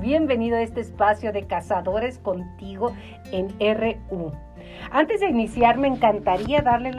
Bienvenido a este espacio de Cazadores contigo en RU. Antes de iniciar, me encantaría darle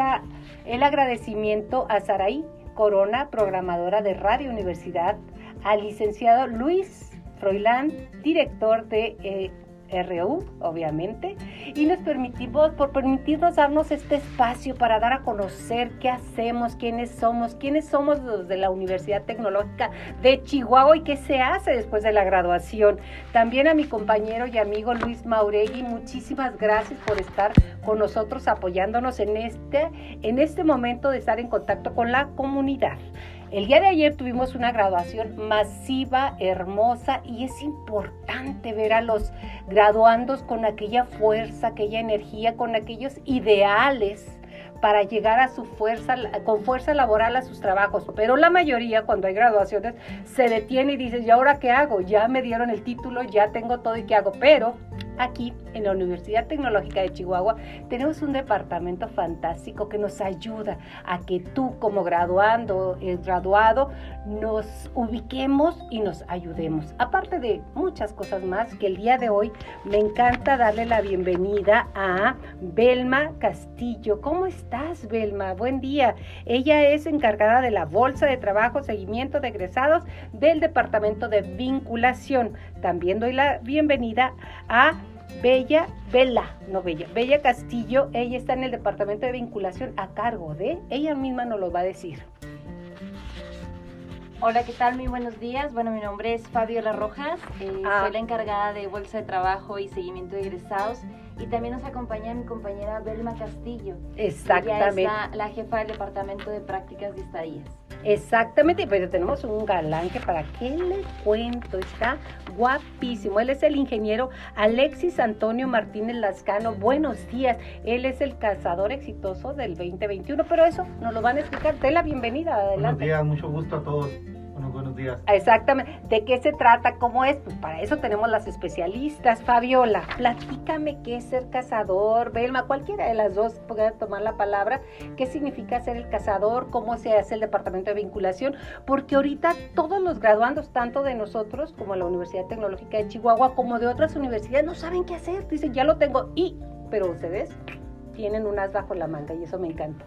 el agradecimiento a Saraí Corona, programadora de Radio Universidad, al licenciado Luis Froilán, director de eh, RU, obviamente, y nos permitimos, por permitirnos darnos este espacio para dar a conocer qué hacemos, quiénes somos, quiénes somos los de la Universidad Tecnológica de Chihuahua y qué se hace después de la graduación. También a mi compañero y amigo Luis Mauregui, muchísimas gracias por estar con nosotros apoyándonos en este, en este momento de estar en contacto con la comunidad. El día de ayer tuvimos una graduación masiva, hermosa, y es importante ver a los graduandos con aquella fuerza, aquella energía, con aquellos ideales para llegar a su fuerza, con fuerza laboral a sus trabajos. Pero la mayoría, cuando hay graduaciones, se detiene y dice, ¿y ahora qué hago? Ya me dieron el título, ya tengo todo y qué hago. Pero aquí en la Universidad Tecnológica de Chihuahua tenemos un departamento fantástico que nos ayuda a que tú como graduando, el graduado, nos ubiquemos y nos ayudemos. Aparte de muchas cosas más que el día de hoy me encanta darle la bienvenida a Belma Castillo. ¿Cómo estás, Belma? Buen día. Ella es encargada de la Bolsa de Trabajo, Seguimiento de Egresados del Departamento de Vinculación. También doy la bienvenida a Bella, Bella, no Bella, Bella Castillo, ella está en el departamento de vinculación a cargo de, ella misma nos lo va a decir. Hola, ¿qué tal? Muy buenos días. Bueno, mi nombre es Fabiola Rojas, eh, ah. soy la encargada de Bolsa de Trabajo y Seguimiento de Egresados y también nos acompaña mi compañera Belma Castillo. Exactamente. Ella es la, jefa del Departamento de Prácticas de Estadías. Exactamente, pero tenemos un galán que para qué le cuento, está guapísimo. Él es el ingeniero Alexis Antonio Martínez Lascano. Buenos días, él es el cazador exitoso del 2021, pero eso nos lo van a explicar. De la bienvenida, adelante. Buenos días, mucho gusto a todos buenos días. Exactamente. ¿De qué se trata? ¿Cómo es? Pues para eso tenemos las especialistas. Fabiola, platícame qué es ser cazador. Belma, cualquiera de las dos puede tomar la palabra. ¿Qué significa ser el cazador? ¿Cómo se hace el departamento de vinculación? Porque ahorita todos los graduandos, tanto de nosotros como la Universidad Tecnológica de Chihuahua, como de otras universidades, no saben qué hacer. Dicen, ya lo tengo. Y, pero ustedes tienen un as bajo la manga y eso me encanta.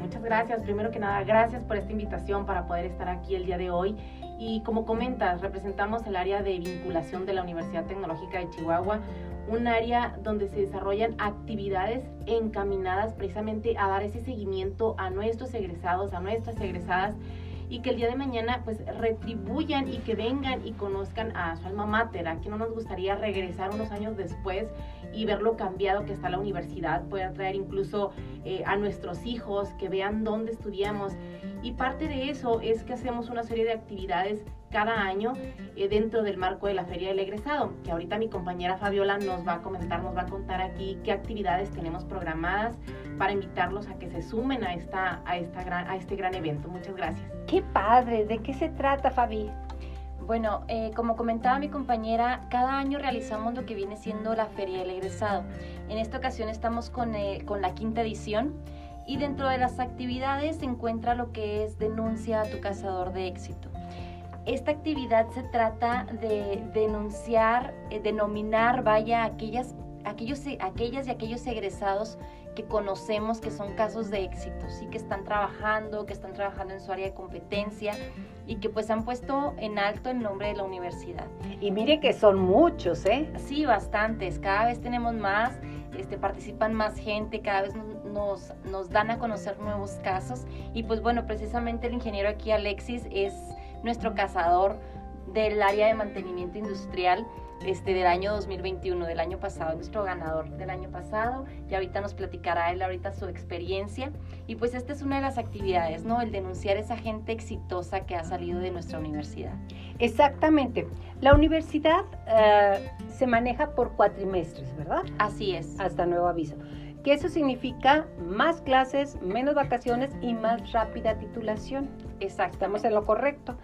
Muchas gracias. Primero que nada, gracias por esta invitación para poder estar aquí el día de hoy. Y como comentas, representamos el área de vinculación de la Universidad Tecnológica de Chihuahua, un área donde se desarrollan actividades encaminadas precisamente a dar ese seguimiento a nuestros egresados, a nuestras egresadas y que el día de mañana pues retribuyan y que vengan y conozcan a su alma mater, a que no nos gustaría regresar unos años después y ver lo cambiado que está la universidad, puede atraer incluso eh, a nuestros hijos, que vean dónde estudiamos. Y parte de eso es que hacemos una serie de actividades cada año eh, dentro del marco de la Feria del Egresado, que ahorita mi compañera Fabiola nos va a comentar, nos va a contar aquí qué actividades tenemos programadas para invitarlos a que se sumen a, esta, a, esta gran, a este gran evento. Muchas gracias. Qué padre, ¿de qué se trata Fabi? Bueno, eh, como comentaba mi compañera, cada año realizamos lo que viene siendo la Feria del Egresado. En esta ocasión estamos con, eh, con la quinta edición y dentro de las actividades se encuentra lo que es denuncia a tu cazador de éxito. Esta actividad se trata de denunciar, eh, denominar, vaya, aquellas, aquellos, aquellas y aquellos egresados que conocemos que son casos de éxito, sí que están trabajando, que están trabajando en su área de competencia y que pues han puesto en alto el nombre de la universidad. Y mire que son muchos, ¿eh? Sí, bastantes, cada vez tenemos más, este, participan más gente, cada vez nos, nos dan a conocer nuevos casos y pues bueno, precisamente el ingeniero aquí Alexis es nuestro cazador del área de mantenimiento industrial este, del año 2021, del año pasado, nuestro ganador del año pasado. Y ahorita nos platicará él ahorita su experiencia. Y pues esta es una de las actividades, ¿no? El denunciar esa gente exitosa que ha salido de nuestra universidad. Exactamente. La universidad eh, se maneja por cuatrimestres, ¿verdad? Así es. Hasta nuevo aviso que eso significa más clases, menos vacaciones y más rápida titulación. Exacto. Estamos en lo correcto.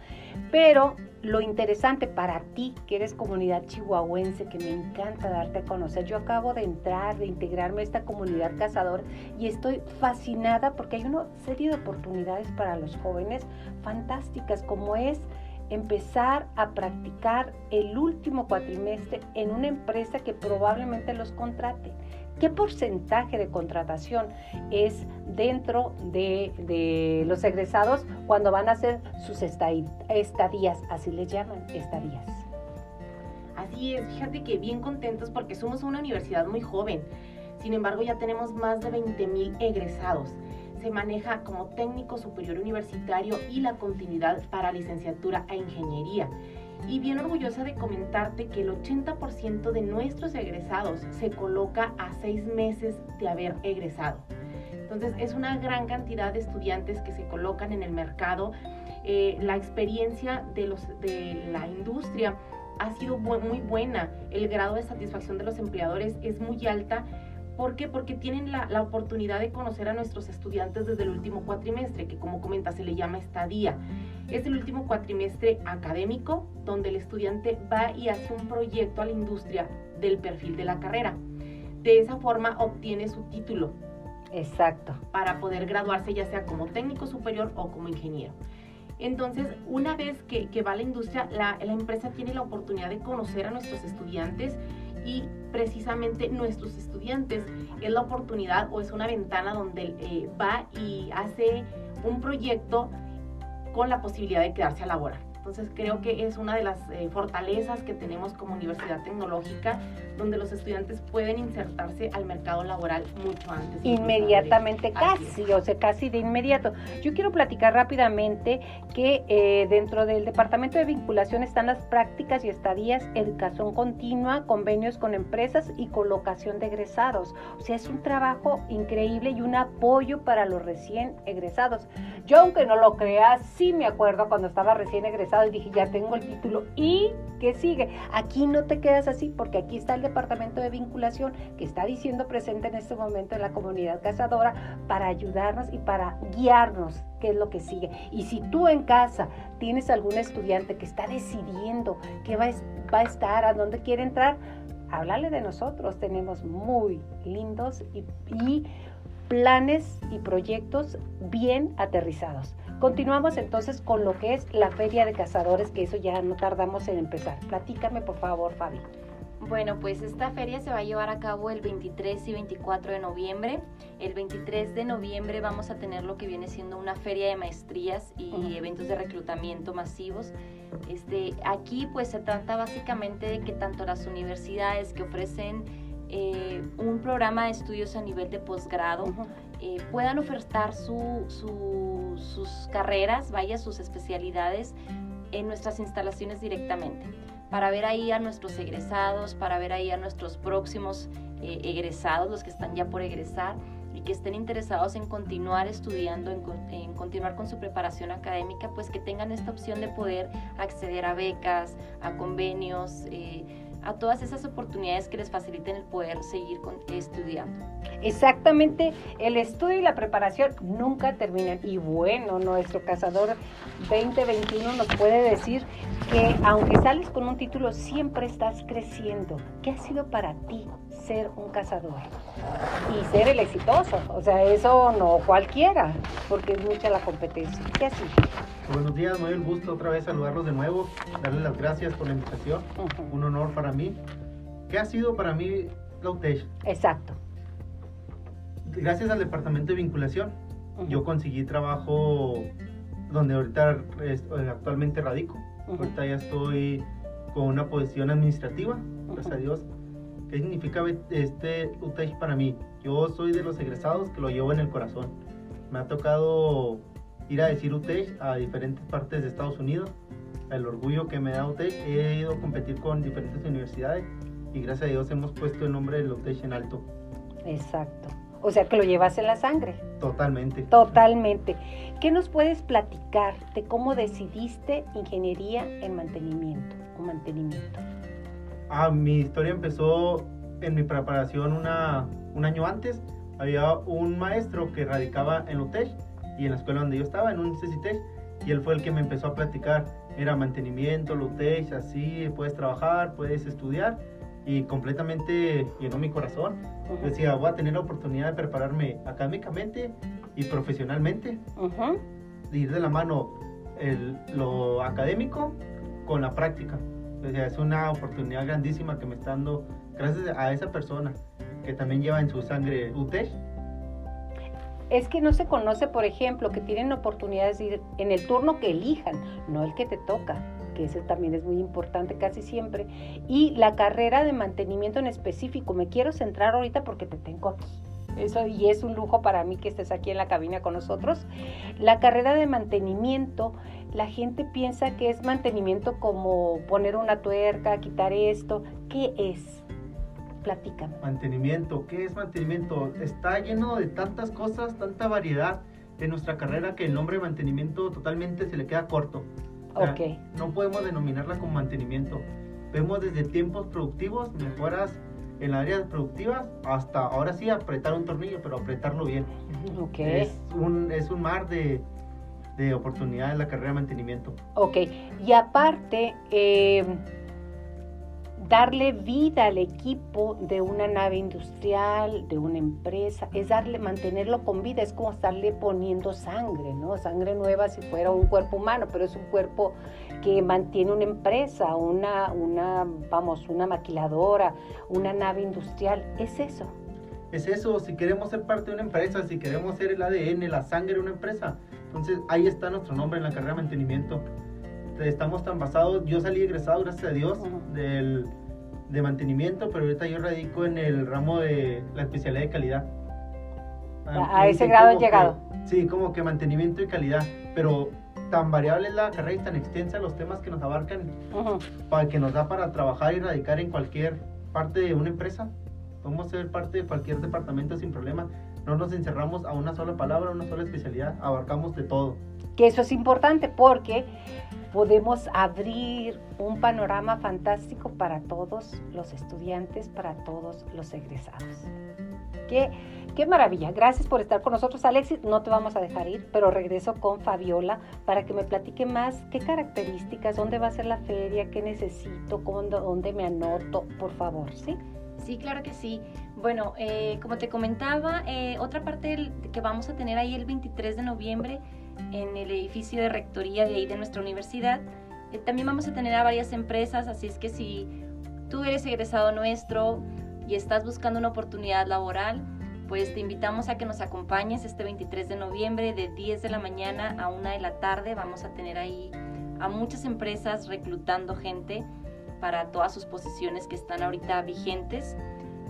Pero lo interesante para ti, que eres comunidad chihuahuense, que me encanta darte a conocer, yo acabo de entrar, de integrarme a esta comunidad cazador y estoy fascinada porque hay una serie de oportunidades para los jóvenes fantásticas, como es empezar a practicar el último cuatrimestre en una empresa que probablemente los contrate. ¿Qué porcentaje de contratación es dentro de, los egresados cuando van a hacer sus estadías? Así les llaman, estadías. Así es, fíjate que bien contentos porque somos una universidad muy joven. Sin embargo, ya tenemos más de 20 mil egresados. Se maneja como técnico superior universitario y la continuidad para licenciatura e ingeniería y bien orgullosa de comentarte que el 80% de nuestros egresados se coloca a seis meses de haber egresado. Entonces es una gran cantidad de estudiantes que se colocan en el mercado. Eh, la experiencia de, los, de la industria ha sido muy buena. El grado de satisfacción de los empleadores es muy alta ¿Por qué? Porque tienen la, oportunidad de conocer a nuestros estudiantes desde el último cuatrimestre, que como comenta se le llama estadía. Es el último cuatrimestre académico donde el estudiante va y hace un proyecto a la industria del perfil de la carrera. De esa forma obtiene su título. Exacto. Para poder graduarse ya sea como técnico superior o como ingeniero. Entonces, una vez que, va a la industria, la, la empresa tiene la oportunidad de conocer a nuestros estudiantes y precisamente nuestros estudiantes es la oportunidad o es una ventana donde eh, va y hace un proyecto con la posibilidad de quedarse a laborar. Entonces creo que es una de las eh, fortalezas que tenemos como universidad tecnológica, donde los estudiantes pueden insertarse al mercado laboral mucho antes. Inmediatamente, casi, o sea, casi de inmediato. Yo quiero platicar rápidamente que eh, dentro del Departamento de Vinculación están las prácticas y estadías, educación continua, convenios con empresas y colocación de egresados. O sea, es un trabajo increíble y un apoyo para los recién egresados. Yo, aunque no lo crea, sí me acuerdo cuando estaba recién egresado y dije, ya tengo el título. ¿Y qué sigue? Aquí no te quedas así porque aquí está el departamento de vinculación que está diciendo presente en este momento en la comunidad cazadora para ayudarnos y para guiarnos qué es lo que sigue. Y si tú en casa tienes algún estudiante que está decidiendo qué va, va a estar, a dónde quiere entrar, háblale de nosotros. Tenemos muy lindos y, y planes y proyectos bien aterrizados. Continuamos entonces con lo que es la Feria de Cazadores, que eso ya no tardamos en empezar. Platícame por favor, Fabi. Bueno, pues esta feria se va a llevar a cabo el 23 y 24 de noviembre. El 23 de noviembre vamos a tener lo que viene siendo una feria de maestrías y eventos de reclutamiento masivos. Este, aquí pues se trata básicamente de que tanto las universidades que ofrecen eh, un programa de estudios a nivel de posgrado eh, puedan ofertar sus carreras, vaya, sus especialidades en nuestras instalaciones directamente, para ver ahí a nuestros egresados, para ver ahí a nuestros próximos eh, egresados, los que están ya por egresar y que estén interesados en continuar estudiando, en, continuar con su preparación académica, pues que tengan esta opción de poder acceder a becas, a convenios. A todas esas oportunidades que les faciliten el poder seguir estudiando. Exactamente, el estudio y la preparación nunca terminan. Y bueno, nuestro cazador 2021 nos puede decir que aunque sales con un título, siempre estás creciendo. ¿Qué ha sido para ti ser un cazador? Y ser el exitoso. O sea, eso no cualquiera, porque es mucha la competencia. ¿Qué? Buenos días, muy el gusto otra vez saludarlos de nuevo, darles las gracias por la invitación, un honor para mí. ¿Qué ha sido para mí la UTESH? Exacto. Gracias al departamento de vinculación, yo conseguí trabajo donde ahorita eh, actualmente radico. Ahorita ya estoy con una posición administrativa, gracias a Dios. ¿Qué significa este UTESH para mí? Yo soy de los egresados que lo llevo en el corazón. Me ha tocado ir a decir UTEC a diferentes partes de Estados Unidos. El orgullo que me da UTEC, he ido a competir con diferentes universidades y gracias a Dios hemos puesto el nombre de UTEC en alto. Exacto. O sea que lo llevas en la sangre. Totalmente. Totalmente. ¿Qué nos puedes platicar de cómo decidiste ingeniería en mantenimiento o mantenimiento? Ah, mi historia empezó en mi preparación una, un año antes. Había un maestro que radicaba en UTEC y en la escuela donde yo estaba, en un CCT, y él fue el que me empezó a platicar. Era mantenimiento, Lutech, así, puedes trabajar, puedes estudiar, y completamente llenó mi corazón. decía, voy a tener la oportunidad de prepararme académicamente y profesionalmente, de ir de la mano el, lo académico con la práctica. O sea, es una oportunidad grandísima que me está dando gracias a esa persona que también lleva en su sangre UTESH. Es que no se conoce, por ejemplo, que tienen oportunidades de ir en el turno que elijan, no el que te toca, que ese también es muy importante casi siempre. Y la carrera de mantenimiento en específico, me quiero centrar ahorita porque te tengo aquí. Eso, y es un lujo para mí que estés aquí en la cabina con nosotros. La carrera de mantenimiento, la gente piensa que es mantenimiento como poner una tuerca, quitar esto. ¿Qué es? Platícame. Mantenimiento, ¿qué es mantenimiento? Está lleno de tantas cosas, tanta variedad de nuestra carrera que el nombre mantenimiento totalmente se le queda corto. ok. No podemos denominarla como mantenimiento. Vemos desde tiempos productivos, mejoras en la área productiva, hasta ahora sí apretar un tornillo, pero apretarlo bien. Ok. Es un, es un mar de, de oportunidades la carrera de mantenimiento. Ok. Y aparte, eh, darle vida al equipo de una nave industrial, de una empresa, es darle, mantenerlo con vida, es como estarle poniendo sangre, ¿no? Sangre nueva si fuera un cuerpo humano, pero es un cuerpo que mantiene una empresa, una, una, vamos, una maquiladora, una nave industrial, es eso. Es eso, si queremos ser parte de una empresa, si queremos ser el ADN, la sangre de una empresa, entonces ahí está nuestro nombre en la carrera de mantenimiento estamos tan basados, yo salí egresado, gracias a Dios, del, de mantenimiento, pero ahorita yo radico en el ramo de la especialidad de calidad. Ah, a, ese grado he llegado. sí, como que mantenimiento y calidad, pero tan variable es la carrera y tan extensa los temas que nos abarcan, para que nos da para trabajar y radicar en cualquier parte de una empresa. Podemos ser parte de cualquier departamento sin problema. No nos encerramos a una sola palabra, a una sola especialidad, abarcamos de todo. Que eso es importante porque podemos abrir un panorama fantástico para todos los estudiantes, para todos los egresados. Qué, qué maravilla. Gracias por estar con nosotros, Alexis. No te vamos a dejar ir, pero regreso con Fabiola para que me platique más qué características, dónde va a ser la feria, qué necesito, dónde me anoto, por favor, ¿sí? Sí, claro que sí. Bueno, eh, como te comentaba, eh, otra parte que vamos a tener ahí el 23 de noviembre en el edificio de rectoría de ahí de nuestra universidad. Eh, también vamos a tener a varias empresas, así es que si tú eres egresado nuestro y estás buscando una oportunidad laboral, pues te invitamos a que nos acompañes este 23 de noviembre de 10 de la mañana a 1 de la tarde. Vamos a tener ahí a muchas empresas reclutando gente para todas sus posiciones que están ahorita vigentes.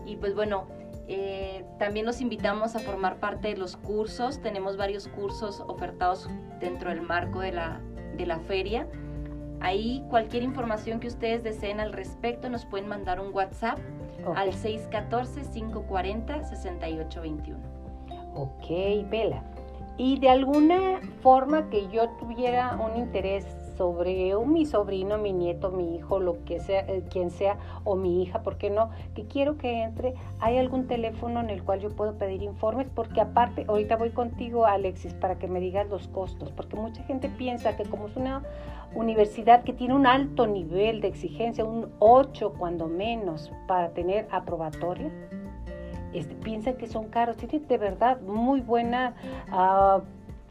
Y pues bueno, eh, también los invitamos a formar parte de los cursos. Tenemos varios cursos ofertados dentro del marco de la, de la feria. Ahí cualquier información que ustedes deseen al respecto nos pueden mandar un WhatsApp al 614-540-6821. Ok, Vela. Y de alguna forma que yo tuviera un interés sobre mi sobrino, mi nieto, mi hijo, lo que sea, eh, quien sea, o mi hija, ¿por qué no? Que quiero que entre, ¿hay algún teléfono en el cual yo puedo pedir informes? Porque aparte, ahorita voy contigo, Alexis, para que me digas los costos, porque mucha gente piensa que como es una universidad que tiene un alto nivel de exigencia, un 8 cuando menos, para tener aprobatoria, este, piensan que son caros. Tienen de verdad muy buena uh,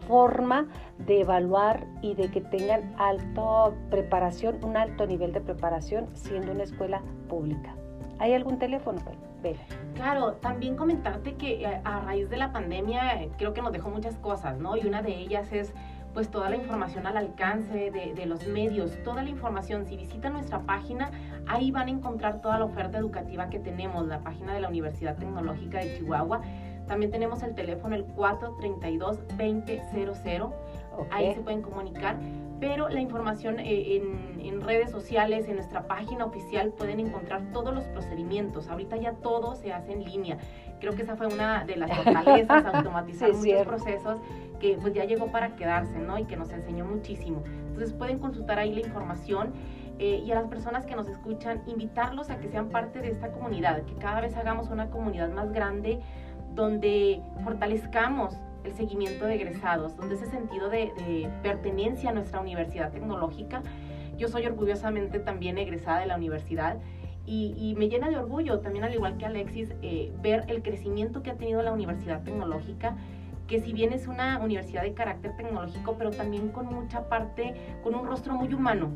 forma de evaluar y de que tengan alta preparación, un alto nivel de preparación siendo una escuela pública. ¿Hay algún teléfono? Claro, también comentarte que eh, a raíz de la pandemia eh, creo que nos dejó muchas cosas, ¿no? Y una de ellas es pues toda la información al alcance de, de, los medios, toda la información. Si visitan nuestra página, ahí van a encontrar toda la oferta educativa que tenemos, la página de la Universidad Tecnológica de Chihuahua. También tenemos el teléfono el 432-2000. Ahí se pueden comunicar. Pero la información eh, en, en, redes sociales, en nuestra página oficial, pueden encontrar todos los procedimientos. Ahorita ya todo se hace en línea. Creo que esa fue una de las fortalezas, automatizar muchos procesos que pues ya llegó para quedarse, ¿no? Y que nos enseñó muchísimo. Entonces pueden consultar ahí la información. Eh, y a las personas que nos escuchan, invitarlos a que sean parte de esta comunidad, que cada vez hagamos una comunidad más grande, donde fortalezcamos el seguimiento de egresados, donde ese sentido de, pertenencia a nuestra universidad tecnológica. Yo soy orgullosamente también egresada de la universidad y, me llena de orgullo, también al igual que Alexis, eh, ver el crecimiento que ha tenido la universidad tecnológica que si bien es una universidad de carácter tecnológico, pero también con mucha parte, con un rostro muy humano,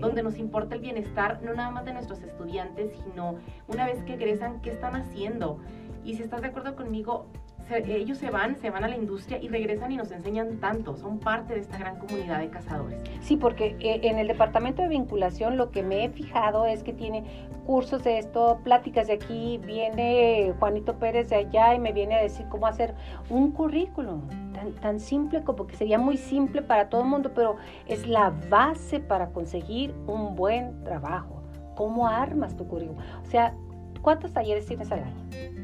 donde nos importa el bienestar no nada más de nuestros estudiantes, sino una vez que egresan, qué están haciendo. Y si estás de acuerdo conmigo, ellos se van, se van a la industria y regresan y nos enseñan tanto, son parte de esta gran comunidad de cazadores. Sí, porque eh, en el departamento de vinculación lo que me he fijado es que tiene cursos de esto, pláticas de aquí, viene Juanito Pérez de allá y me viene a decir cómo hacer un currículum. Tan, tan simple como que sería muy simple para todo el mundo, pero es la base para conseguir un buen trabajo. ¿Cómo armas tu currículum? O sea, ¿cuántos talleres tienes al año?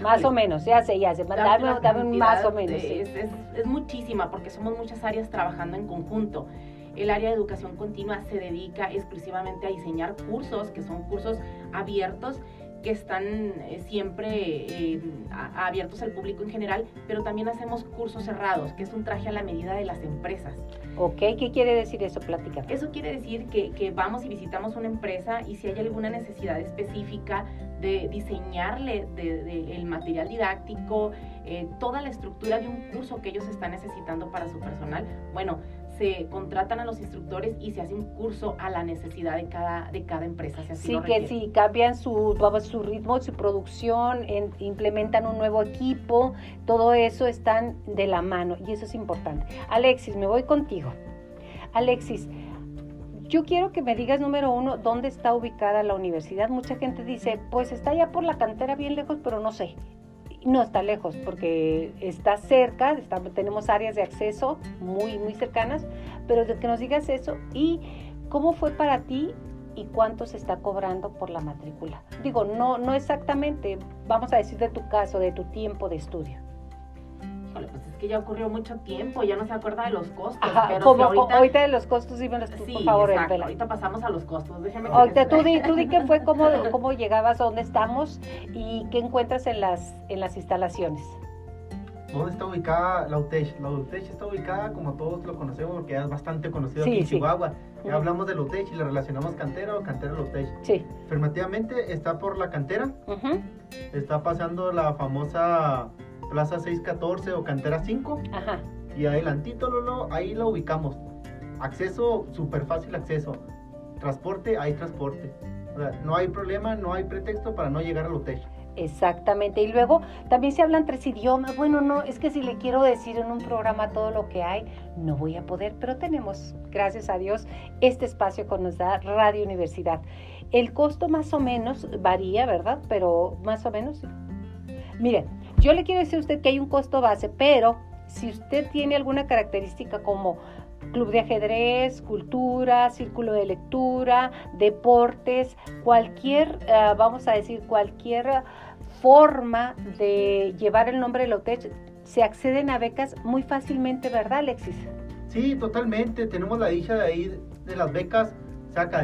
Más o menos, ya sé, ya sé. Dame, dame más o menos. Es, es, muchísima porque somos muchas áreas trabajando en conjunto. El área de educación continua se dedica exclusivamente a diseñar cursos, que son cursos abiertos que están eh, siempre eh, abiertos al público en general, pero también hacemos cursos cerrados, que es un traje a la medida de las empresas. Ok, ¿qué quiere decir eso? Plática. Eso quiere decir que, que, vamos y visitamos una empresa y si hay alguna necesidad específica de diseñarle de, el material didáctico, eh, toda la estructura de un curso que ellos están necesitando para su personal, bueno, se contratan a los instructores y se hace un curso a la necesidad de cada, de cada empresa. sí, que si cambian su, su ritmo, su producción, implementan un nuevo equipo, todo eso están de la mano y eso es importante. Alexis, me voy contigo. Alexis, yo quiero que me digas, número uno, dónde está ubicada la universidad. Mucha gente dice, pues está allá por la cantera bien lejos, pero no sé no está lejos porque está cerca, tenemos áreas de acceso muy, muy cercanas, pero de que nos digas eso y cómo fue para ti y cuánto se está cobrando por la matrícula. Digo, no, no exactamente, vamos a decir de tu caso, de tu tiempo de estudio es que ya ocurrió mucho tiempo, ya no se acuerda de los costos. pero como, ahorita, de los costos, dímelos tú, por favor. Exacto, ahorita pasamos a los costos, déjame ahorita, tú, di, tú di qué fue, cómo, cómo llegabas, dónde estamos y qué encuentras en las, en las instalaciones. ¿Dónde está ubicada la UTECH? La UTECH está ubicada, como todos lo conocemos, porque es bastante conocido aquí en Chihuahua. Ya hablamos de la UTECH y le relacionamos cantera o cantera la UTECH. Sí. Afirmativamente está por la cantera. Está pasando la famosa Plaza 614 o Cantera 5. Ajá. Y adelantito, Lolo, ahí lo ubicamos. Acceso, súper fácil acceso. Transporte, hay transporte. no hay problema, no hay pretexto para no llegar al hotel. Exactamente. Y luego también se hablan tres idiomas. Bueno, no, es que si le quiero decir en un programa todo lo que hay, no voy a poder, pero tenemos, gracias a Dios, este espacio que nos da Radio Universidad. El costo más o menos varía, ¿verdad? Pero más o menos. Miren, yo le quiero decir a usted que hay un costo base, pero si usted tiene alguna característica como club de ajedrez, cultura, círculo de lectura, deportes, cualquier, eh, vamos a decir, cualquier forma de llevar el nombre de la UTECH, se acceden a becas muy fácilmente, ¿verdad, Alexis? Sí, totalmente. Tenemos la dicha de ahí de las becas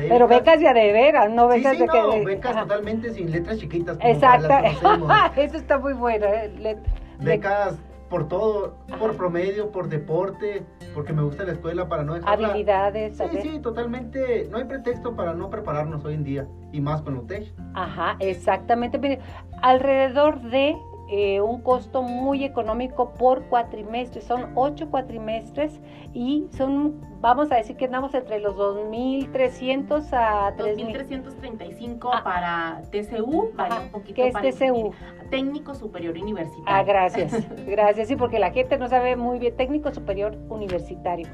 pero becas ya de veras, no becas sí, sí, de no, que... becas totalmente sin letras chiquitas. Exacto, eso está muy bueno. ¿eh? becas por todo, por promedio, por deporte, porque me gusta la escuela para no dejar Habilidades. Sí, sí, totalmente. No hay pretexto para no prepararnos hoy en día, y más con UTEC. Ajá, exactamente. Alrededor de eh, un costo muy económico por cuatrimestre. Son ocho cuatrimestres y son, vamos a decir que andamos entre los 2.300 a 2.335 ah. para TCU, para un poquito ¿Qué es TCU? Técnico Superior Universitario. Ah, gracias, gracias. Sí, porque la gente no sabe muy bien. Técnico Superior Universitario.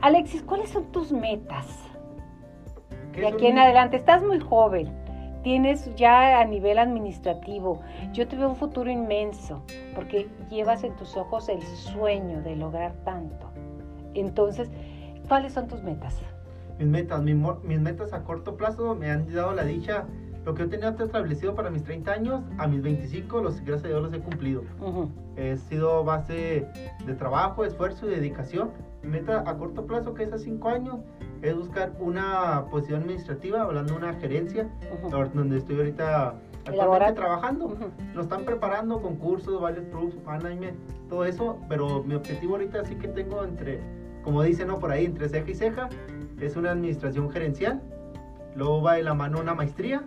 Alexis, ¿cuáles son tus metas? De aquí en adelante, estás muy joven tienes ya a nivel administrativo. Yo te veo un futuro inmenso porque llevas en tus ojos el sueño de lograr tanto. Entonces, ¿cuáles son tus metas? Mis metas, mis, metas a corto plazo me han dado la dicha. Lo que yo tenía establecido para mis 30 años, a mis 25, los, gracias a Dios los he cumplido. He sido base de trabajo, esfuerzo y dedicación. Mi meta a corto plazo, que es a 5 años, es buscar una posición administrativa, hablando de una gerencia, donde estoy ahorita actualmente trabajando. Nos están preparando concursos, varios proofs, management, todo eso, pero mi objetivo ahorita sí que tengo entre, como dicen ¿no? por ahí, entre ceja y ceja, es una administración gerencial. Luego va de la mano una maestría.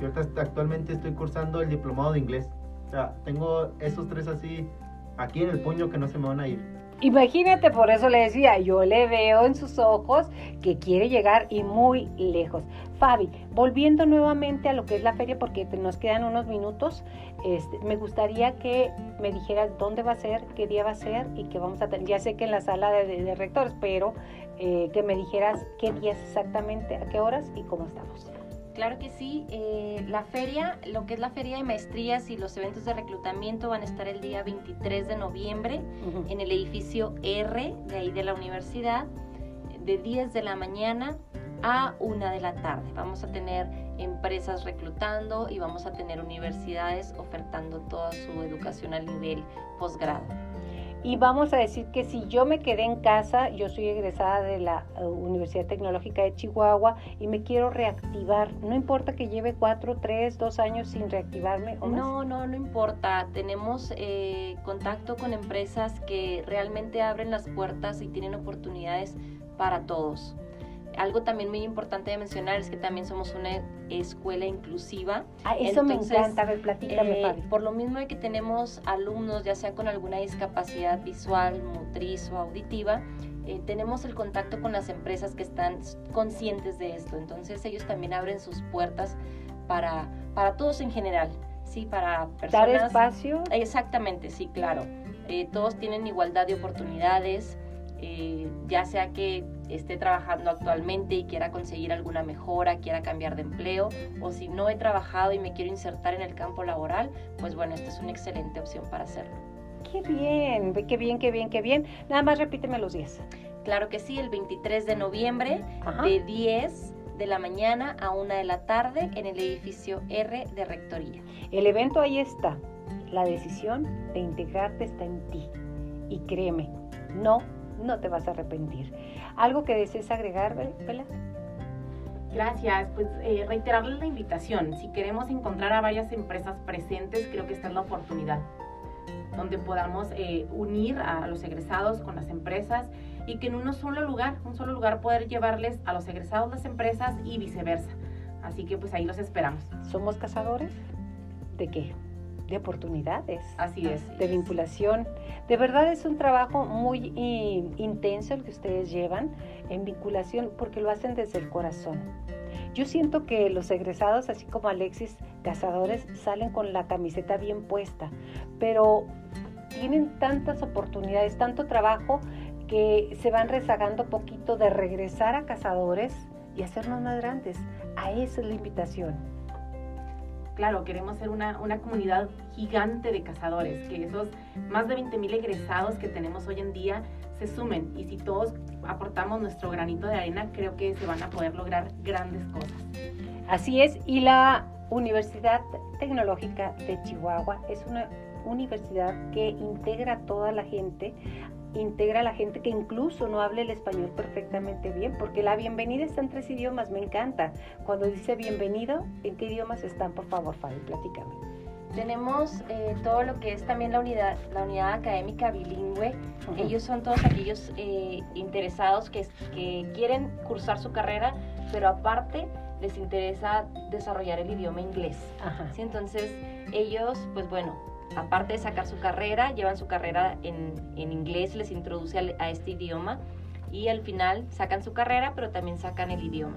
Y ahorita actualmente estoy cursando el diplomado de inglés. O sea, tengo esos tres así aquí en el puño que no se me van a ir. Imagínate, por eso le decía, yo le veo en sus ojos que quiere llegar y muy lejos. Fabi, volviendo nuevamente a lo que es la feria, porque nos quedan unos minutos, este, me gustaría que me dijeras dónde va a ser, qué día va a ser y qué vamos a tener. Ya sé que en la sala de, rectores, pero eh, que me dijeras qué días exactamente, a qué horas y cómo estamos. Claro que sí. Eh, la feria, lo que es la feria de maestrías y los eventos de reclutamiento van a estar el día 23 de noviembre en el edificio R de ahí de la universidad, de 10 de la mañana a 1 de la tarde. Vamos a tener empresas reclutando y vamos a tener universidades ofertando toda su educación a nivel posgrado. Y vamos a decir que si yo me quedé en casa, yo soy egresada de la eh, Universidad Tecnológica de Chihuahua y me quiero reactivar, no importa que lleve cuatro, tres, dos años sin reactivarme. ¿o no, no, no importa. Tenemos eh, contacto con empresas que realmente abren las puertas y tienen oportunidades para todos. Algo también muy importante de mencionar es que también somos una escuela inclusiva. Ah, eso me encanta, a ver, platícame, eh, Por lo mismo que tenemos alumnos, ya sea con alguna discapacidad visual, motriz o auditiva, eh, tenemos el contacto con las empresas que están conscientes de esto. Entonces ellos también abren sus puertas para, para todos en general, ¿sí? Para personas... ¿Dar espacio? Exactamente, sí, claro. Eh, todos tienen igualdad de oportunidades. Eh, ya sea que esté trabajando actualmente y quiera conseguir alguna mejora, quiera cambiar de empleo, o si no he trabajado y me quiero insertar en el campo laboral, pues bueno, esta es una excelente opción para hacerlo. Qué bien, qué bien, qué bien, qué bien. Nada más repíteme los días. Claro que sí, el 23 de noviembre de 10 de la mañana a 1 de la tarde en el edificio R de Rectoría. El evento ahí está. La decisión de integrarte está en ti. Y créeme, no no te vas a arrepentir. ¿Algo que desees agregar, Bela? Gracias, pues eh, reiterarles la invitación. Si queremos encontrar a varias empresas presentes, creo que esta es la oportunidad, donde podamos eh, unir a los egresados con las empresas y que en un solo lugar, un solo lugar poder llevarles a los egresados las empresas y viceversa. Así que pues ahí los esperamos. ¿Somos cazadores? ¿De qué? De oportunidades. Así es. De vinculación. De verdad es un trabajo muy intenso el que ustedes llevan en vinculación porque lo hacen desde el corazón. Yo siento que los egresados, así como Alexis, cazadores, salen con la camiseta bien puesta, pero tienen tantas oportunidades, tanto trabajo que se van rezagando poquito de regresar a cazadores y hacernos más grandes. A eso es la invitación claro, queremos ser una, comunidad gigante de cazadores, que esos más de 20 mil egresados que tenemos hoy en día se sumen y si todos aportamos nuestro granito de arena, creo que se van a poder lograr grandes cosas. Así es, y la Universidad Tecnológica de Chihuahua es una universidad que integra a toda la gente, integra a la gente que incluso no hable el español perfectamente bien, porque la bienvenida está en tres idiomas, me encanta. Cuando dice bienvenido, ¿en qué idiomas están? Por favor, Fabi, platícame. Tenemos eh, todo lo que es también la unidad, la unidad académica bilingüe. Ellos son todos aquellos eh, interesados que, que quieren cursar su carrera, pero aparte les interesa desarrollar el idioma inglés. ¿sí? Entonces, ellos, pues bueno, aparte de sacar su carrera, llevan su carrera en, en inglés, les introduce a, este idioma y al final sacan su carrera, pero también sacan el idioma.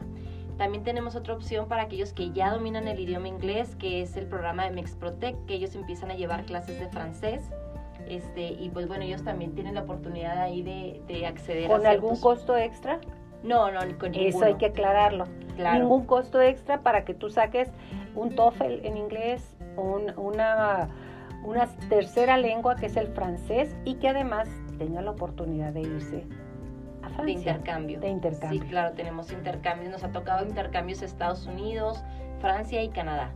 También tenemos otra opción para aquellos que ya dominan el idioma inglés, que es el programa de Mexprotec, que ellos empiezan a llevar clases de francés. Este, y pues bueno, ellos también tienen la oportunidad ahí de, de acceder ¿Con algún costo extra? No, no, con Eso hay que aclararlo. Ningún costo extra para que tú saques un TOEFL en inglés, una una tercera lengua que es el francés y que además tenga la oportunidad de irse a Francia. De intercambio. De intercambio. Sí, claro, tenemos intercambios, nos ha tocado intercambios Estados Unidos, Francia y Canadá.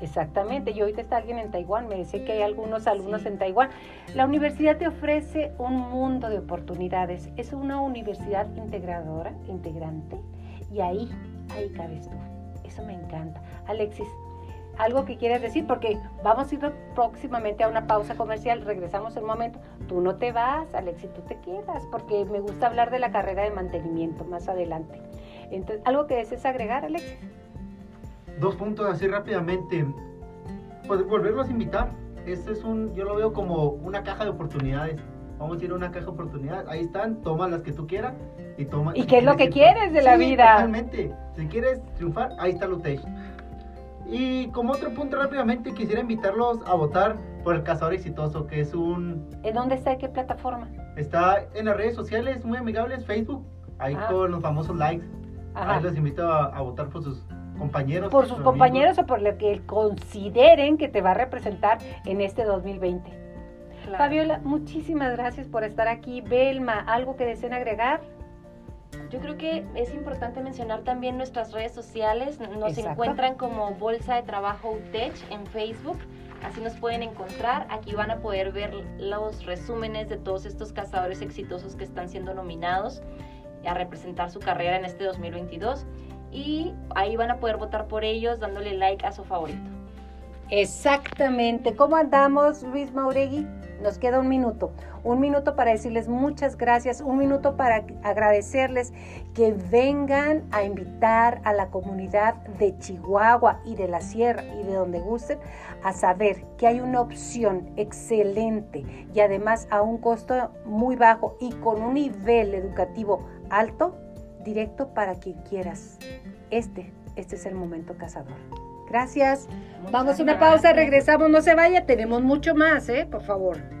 Exactamente, y ahorita está alguien en Taiwán, me dice que hay algunos alumnos en Taiwán. La universidad te ofrece un mundo de oportunidades, es una universidad integradora, integrante, y ahí, ahí cabes tú. Eso me encanta. Alexis, algo que quieras decir, porque vamos a ir próximamente a una pausa comercial, regresamos en un momento. Tú no te vas, Alex, y tú te quedas, porque me gusta hablar de la carrera de mantenimiento más adelante. Entonces, ¿algo que desees agregar, Alex? Dos puntos así rápidamente. Pues volverlos a invitar este es un, yo lo veo como una caja de oportunidades. Vamos a ir a una caja de oportunidades. Ahí están, toma las que tú quieras y toma. ¿Y qué es lo que quieres de la vida? Totalmente. Si quieres triunfar, ahí está Lutech. Y como otro punto rápidamente, quisiera invitarlos a votar por el Cazador Exitoso, que es un... ¿En dónde está? ¿En qué plataforma? Está en las redes sociales muy amigables, Facebook, ahí ah. con los famosos likes. Ahí los invito a, votar por sus compañeros. Por sus compañeros o por lo que consideren que te va a representar en este 2020. Fabiola, muchísimas gracias por estar aquí. Belma, ¿algo que deseen agregar? Yo creo que es importante mencionar también nuestras redes sociales. Nos encuentran como Bolsa de Trabajo UTECH en Facebook. Así nos pueden encontrar. Aquí van a poder ver los resúmenes de todos estos cazadores exitosos que están siendo nominados a representar su carrera en este 2022. Y ahí van a poder votar por ellos dándole like a su favorito. Exactamente. ¿Cómo andamos, Luis Mauregui? Nos queda un minuto. Un minuto para decirles muchas gracias, un minuto para agradecerles que vengan a invitar a la comunidad de Chihuahua y de la Sierra y de donde gusten a saber que hay una opción excelente y además a un costo muy bajo y con un nivel educativo alto, directo para quien quieras. Este, este es el momento cazador. Gracias. Vamos a una pausa, regresamos, no se vaya, tenemos mucho más, ¿eh? Por favor.